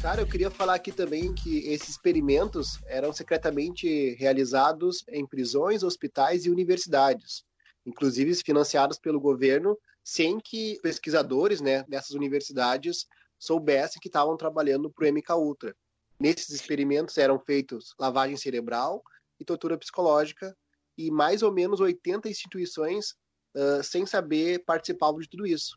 Cara, eu queria falar aqui também que esses experimentos eram secretamente realizados em prisões, hospitais e universidades, inclusive financiados pelo governo, sem que pesquisadores né, dessas universidades soubessem que estavam trabalhando para o MK Ultra. Nesses experimentos eram feitos lavagem cerebral e tortura psicológica, e mais ou menos 80 instituições, uh, sem saber, participavam de tudo isso.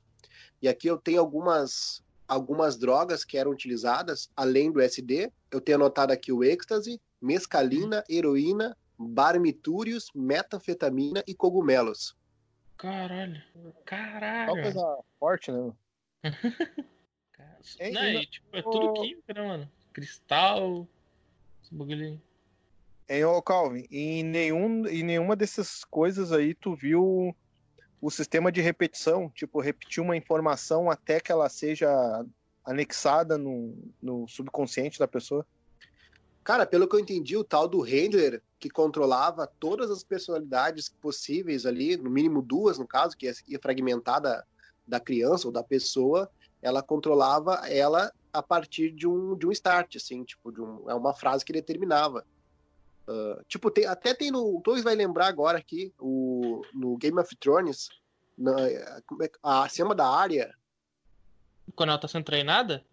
E aqui eu tenho algumas, algumas drogas que eram utilizadas, além do SD. Eu tenho anotado aqui o êxtase, mescalina, heroína, barbitúrios, metanfetamina e cogumelos. Caralho. Caralho. Uma coisa forte, né? Não, é, tipo, é tudo química, né, mano? Cristal, esse bagulho Hein, ô Calvin, em, nenhum, em nenhuma dessas coisas aí tu viu o sistema de repetição, tipo, repetir uma informação até que ela seja anexada no, no subconsciente da pessoa? Cara, pelo que eu entendi, o tal do Handler, que controlava todas as personalidades possíveis ali, no mínimo duas, no caso, que ia fragmentar da, da criança ou da pessoa, ela controlava ela a partir de um, de um start, assim, tipo, de um, é uma frase que determinava. Uh, tipo, tem, até tem no. Torres vai lembrar agora aqui, o, no Game of Thrones, na, é, a da área. Quando ela tá sendo treinada?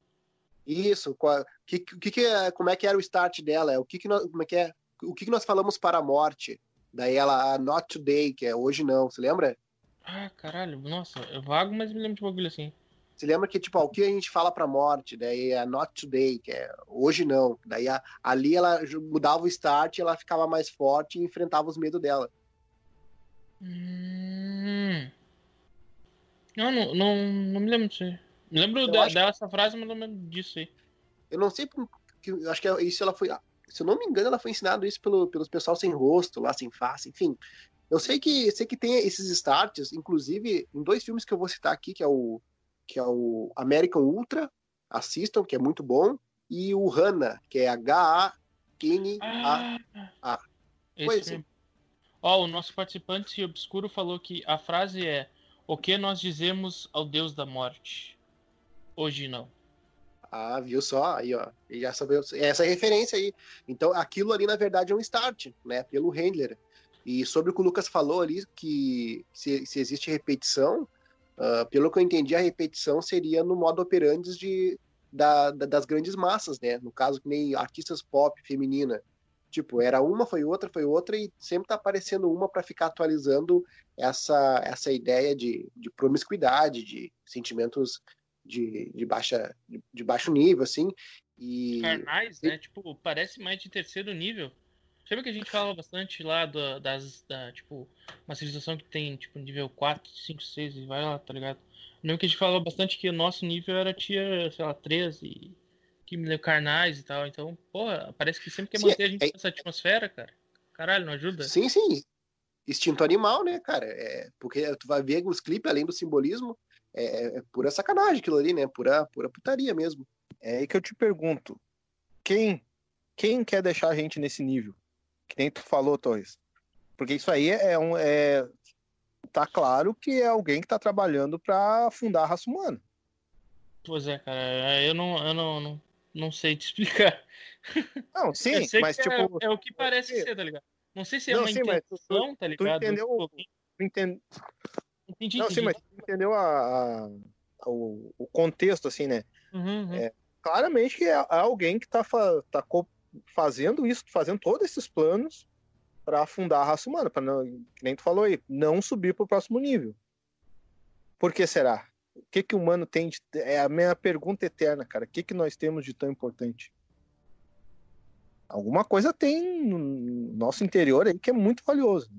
Isso, qual, que, que, que é, como é que era o start dela? O que, que nós, como é que é, o que, que nós falamos para a morte? Daí ela, ah, not today, que é hoje não, você lembra? Ah, caralho, nossa, eu vago, mas me lembro de bagulho assim. Você lembra que, tipo, ó, o que a gente fala pra morte, daí é not today, que é hoje não. Daí a, ali ela mudava o start, ela ficava mais forte e enfrentava os medos dela. Hum... Não, não, não, não me lembro disso aí. Me lembro dessa frase, mas não me lembro disso aí. Eu não sei porque. Eu acho que isso ela foi. Se eu não me engano, ela foi ensinado isso pelo, pelos pessoal sem rosto, lá sem face, enfim. Eu sei que sei que tem esses starts, inclusive em dois filmes que eu vou citar aqui, que é o que é o American Ultra, assistam, que é muito bom, e o Hana, que é H-A-N-A-A. Ah, Foi assim. Ó, o nosso participante obscuro falou que a frase é o que nós dizemos ao Deus da morte? Hoje não. Ah, viu só? Aí, ó. E já sabeu essa referência aí. Então, aquilo ali, na verdade, é um start, né? Pelo Handler. E sobre o que o Lucas falou ali, que se, se existe repetição, Uh, pelo que eu entendi, a repetição seria no modo operandi de, da, da, das grandes massas, né? No caso, que nem artistas pop feminina. Tipo, era uma, foi outra, foi outra, e sempre tá aparecendo uma para ficar atualizando essa, essa ideia de, de promiscuidade, de sentimentos de, de, baixa, de, de baixo nível, assim. E... Carnais, né? Tipo, parece mais de terceiro nível. Sabe que a gente fala bastante lá das, da, tipo, uma civilização que tem, tipo, nível 4, 5, 6 e vai lá, tá ligado? Lembro que a gente falava bastante que o nosso nível era tier, sei lá, 13, que me carnais e tal. Então, porra, parece que sempre quer sim, manter a gente é, nessa atmosfera, cara. Caralho, não ajuda? Sim, sim. Instinto animal, né, cara? É, porque tu vai ver os clipes, além do simbolismo, é, é pura sacanagem aquilo ali, né? Pura, pura putaria mesmo. É aí que eu te pergunto: quem, quem quer deixar a gente nesse nível? Que nem tu falou, Torres. Porque isso aí é um. É, tá claro que é alguém que tá trabalhando para fundar a raça humana. Pois é, cara. Eu não, eu não, não, não sei te explicar. Não, sim, mas é, tipo. É, é, o que parece é, ser, tá ligado? Não sei se é não, uma sim, intenção, tu, tá ligado? Tu entendeu. Tu. Entendi, não, entendi. sim, mas tu entendeu a, a, o, o contexto, assim, né? Uhum, uhum. É, claramente que é alguém que tá, tá fazendo isso, fazendo todos esses planos para afundar a raça humana, para não, nem tu falou aí, não subir para o próximo nível. Por que será? O que que o humano tem de, é a minha pergunta eterna, cara. O que que nós temos de tão importante? Alguma coisa tem no nosso interior aí que é muito valioso.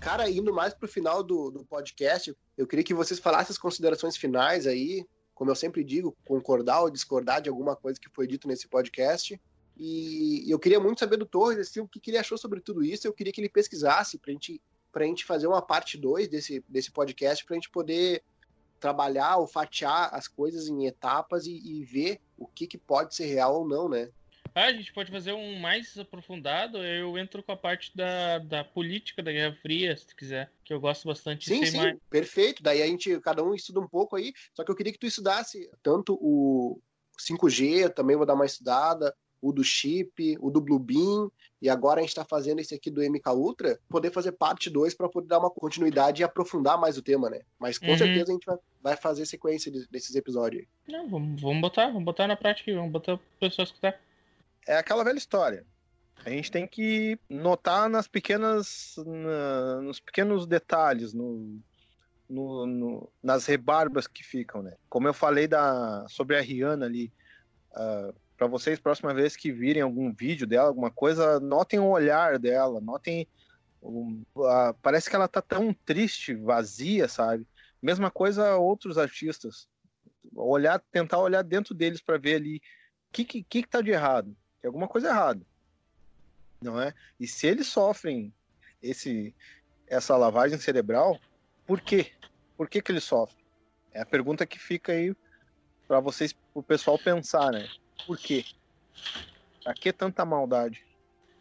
Cara, indo mais pro final do, do podcast, eu queria que vocês falassem as considerações finais aí, como eu sempre digo, concordar ou discordar de alguma coisa que foi dito nesse podcast. E eu queria muito saber do Torres assim, o que, que ele achou sobre tudo isso. Eu queria que ele pesquisasse para gente, a gente fazer uma parte 2 desse, desse podcast, para a gente poder trabalhar ou fatiar as coisas em etapas e, e ver o que, que pode ser real ou não, né? Ah, a gente pode fazer um mais aprofundado. Eu entro com a parte da, da política da Guerra Fria, se tu quiser, que eu gosto bastante. Sim, sim, mais. perfeito. Daí a gente, cada um estuda um pouco aí. Só que eu queria que tu estudasse tanto o, 5G, também vou dar uma estudada, o do chip, o do Bluebeam, e agora a gente está fazendo esse aqui do MK Ultra, poder fazer parte 2 para poder dar uma continuidade e aprofundar mais o tema, né? Mas com uhum. certeza a gente vai, vai fazer sequência desses episódios. Não, vamos, vamos botar, vamos botar na prática, vamos botar para pessoas escutar. É aquela velha história. A gente tem que notar nas pequenas, na, nos pequenos detalhes, no, no, no, nas rebarbas que ficam, né? Como eu falei da, sobre a Rihanna ali, uh, para vocês, próxima vez que virem algum vídeo dela, alguma coisa, notem o olhar dela, notem. Um, uh, parece que ela tá tão triste, vazia, sabe? Mesma coisa outros artistas. Olhar, tentar olhar dentro deles para ver ali o que, que, que tá de errado. Tem alguma coisa errada. Não é? E se eles sofrem esse, essa lavagem cerebral, por quê? Por que, que eles sofrem? É a pergunta que fica aí para vocês, o pessoal pensar, né? Por quê? Pra que tanta maldade?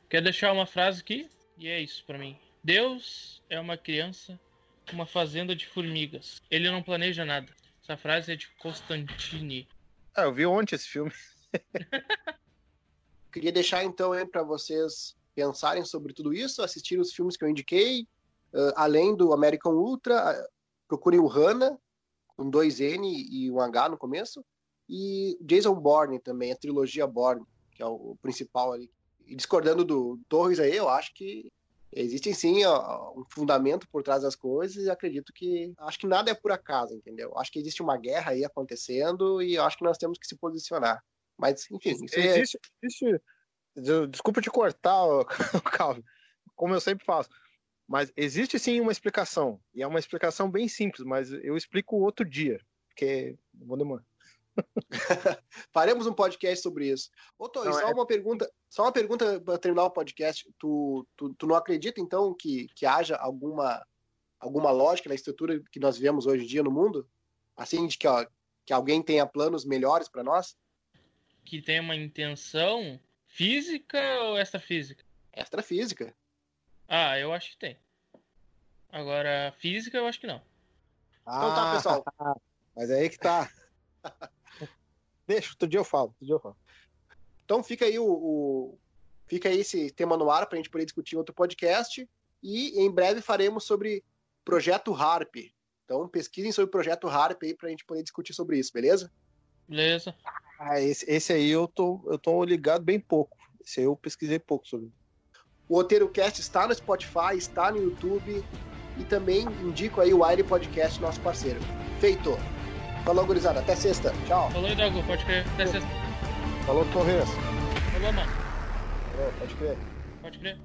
Quer deixar uma frase aqui? E é isso para mim. Deus é uma criança com uma fazenda de formigas. Ele não planeja nada. Essa frase é de Constantine. Ah, eu vi ontem esse filme. Queria deixar então para vocês pensarem sobre tudo isso, assistirem os filmes que eu indiquei, uh, além do American Ultra, uh, procurem o Hannah, com dois N e um H no começo, e Jason Bourne também, a trilogia Bourne, que é o principal ali. E discordando do Torres aí, eu acho que existem sim um fundamento por trás das coisas e acredito que acho que nada é por acaso, entendeu? Acho que existe uma guerra aí acontecendo e acho que nós temos que se posicionar. Mas, enfim, isso é existe, é... existe... Desculpa te cortar, Calvin, como eu sempre faço. Mas existe sim uma explicação. E é uma explicação bem simples, mas eu explico outro dia, porque vou demorar. Faremos um podcast sobre isso. Ô, Tô, não, só é... uma pergunta, só uma pergunta para terminar o podcast. Tu, tu, tu não acredita, então, que, que haja alguma, alguma lógica na estrutura que nós vivemos hoje em dia no mundo? Assim, de que, ó, que alguém tenha planos melhores para nós? Que tenha uma intenção física ou extrafísica? Extrafísica. Ah, eu acho que tem. Agora, física eu acho que não. Ah, então tá, pessoal. Mas é aí que tá. Deixa, outro dia eu falo, outro dia eu falo. Então fica aí o, o fica aí esse tema no ar para a gente poder discutir em outro podcast e em breve faremos sobre projeto Harp. Então pesquisem sobre o projeto Harp aí para a gente poder discutir sobre isso, beleza? Beleza. Ah, esse, esse aí eu tô, eu tô ligado bem pouco. Esse aí eu pesquisei pouco sobre. O Roteiro Cast está no Spotify, está no YouTube e também indico aí o Aire Podcast, nosso parceiro. Feito! Falou, gurizada. Até sexta. Tchau. Falou, Dago. Pode crer. Até sexta. Falou, Torres. Falou, mano. Falou, pode crer. Pode crer.